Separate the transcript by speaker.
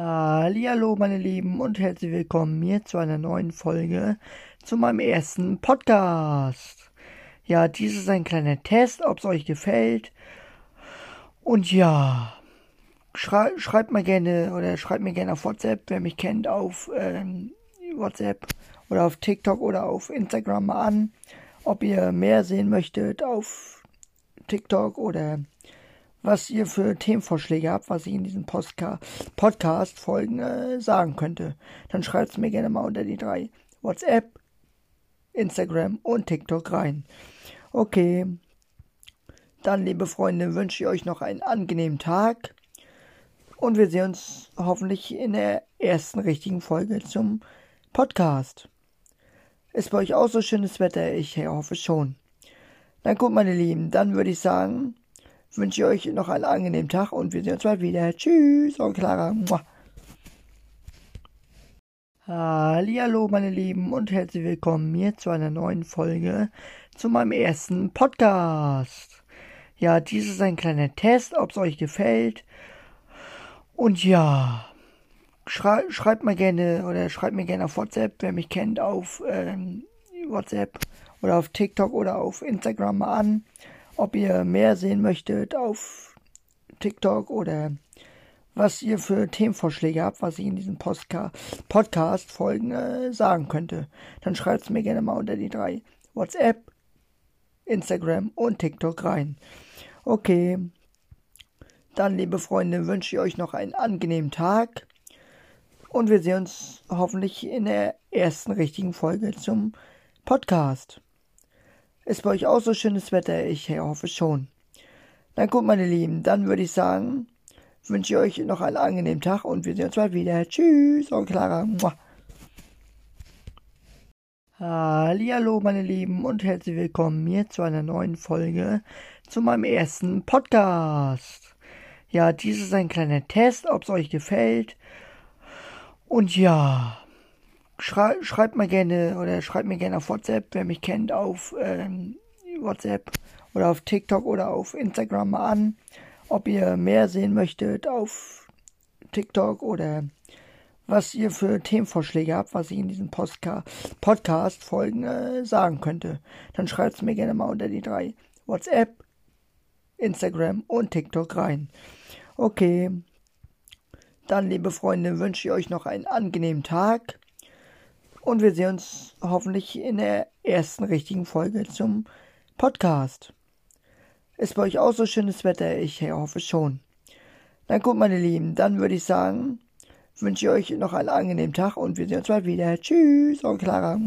Speaker 1: Hallo meine Lieben und herzlich willkommen hier zu einer neuen Folge zu meinem ersten Podcast. Ja, dies ist ein kleiner Test, ob es euch gefällt. Und ja, schrei schreibt mal gerne oder schreibt mir gerne auf WhatsApp, wer mich kennt, auf ähm, WhatsApp oder auf TikTok oder auf Instagram mal an, ob ihr mehr sehen möchtet auf TikTok oder was ihr für Themenvorschläge habt, was ich in diesen Podcast-Folgen äh, sagen könnte. Dann schreibt es mir gerne mal unter die drei WhatsApp, Instagram und TikTok rein. Okay. Dann, liebe Freunde, wünsche ich euch noch einen angenehmen Tag. Und wir sehen uns hoffentlich in der ersten richtigen Folge zum Podcast. Ist bei euch auch so schönes Wetter? Ich hoffe schon. Na gut, meine Lieben, dann würde ich sagen, wünsche ich euch noch einen angenehmen Tag und wir sehen uns bald wieder. Tschüss, eure Clara. Hallo, meine Lieben und herzlich willkommen hier zu einer neuen Folge zu meinem ersten Podcast. Ja, dies ist ein kleiner Test, ob es euch gefällt. Und ja, schrei schreibt mal gerne oder schreibt mir gerne auf WhatsApp, wer mich kennt, auf ähm, WhatsApp oder auf TikTok oder auf Instagram mal an ob ihr mehr sehen möchtet auf TikTok oder was ihr für Themenvorschläge habt, was ich in diesen Podcast-Folgen äh, sagen könnte. Dann schreibt es mir gerne mal unter die drei WhatsApp, Instagram und TikTok rein. Okay. Dann, liebe Freunde, wünsche ich euch noch einen angenehmen Tag. Und wir sehen uns hoffentlich in der ersten richtigen Folge zum Podcast. Ist bei euch auch so schönes Wetter? Ich hoffe schon. Na gut, meine Lieben, dann würde ich sagen, wünsche ich euch noch einen angenehmen Tag und wir sehen uns bald wieder. Tschüss, eure Clara. Hallo, meine Lieben und herzlich willkommen hier zu einer neuen Folge zu meinem ersten Podcast. Ja, dies ist ein kleiner Test, ob es euch gefällt. Und ja, schrei schreibt mal gerne oder schreibt mir gerne auf WhatsApp, wer mich kennt, auf ähm, WhatsApp oder auf TikTok oder auf Instagram mal an, ob ihr mehr sehen möchtet auf TikTok oder was ihr für Themenvorschläge habt, was ich in diesen Podcast-Folgen äh, sagen könnte. Dann schreibt es mir gerne mal unter die drei WhatsApp, Instagram und TikTok rein. Okay. Dann, liebe Freunde, wünsche ich euch noch einen angenehmen Tag. Und wir sehen uns hoffentlich in der ersten richtigen Folge zum Podcast. Ist bei euch auch so schönes Wetter? Ich hoffe schon. Na gut, meine Lieben, dann würde ich sagen, wünsche ich euch noch einen angenehmen Tag und wir sehen uns bald wieder. Tschüss, eure Clara.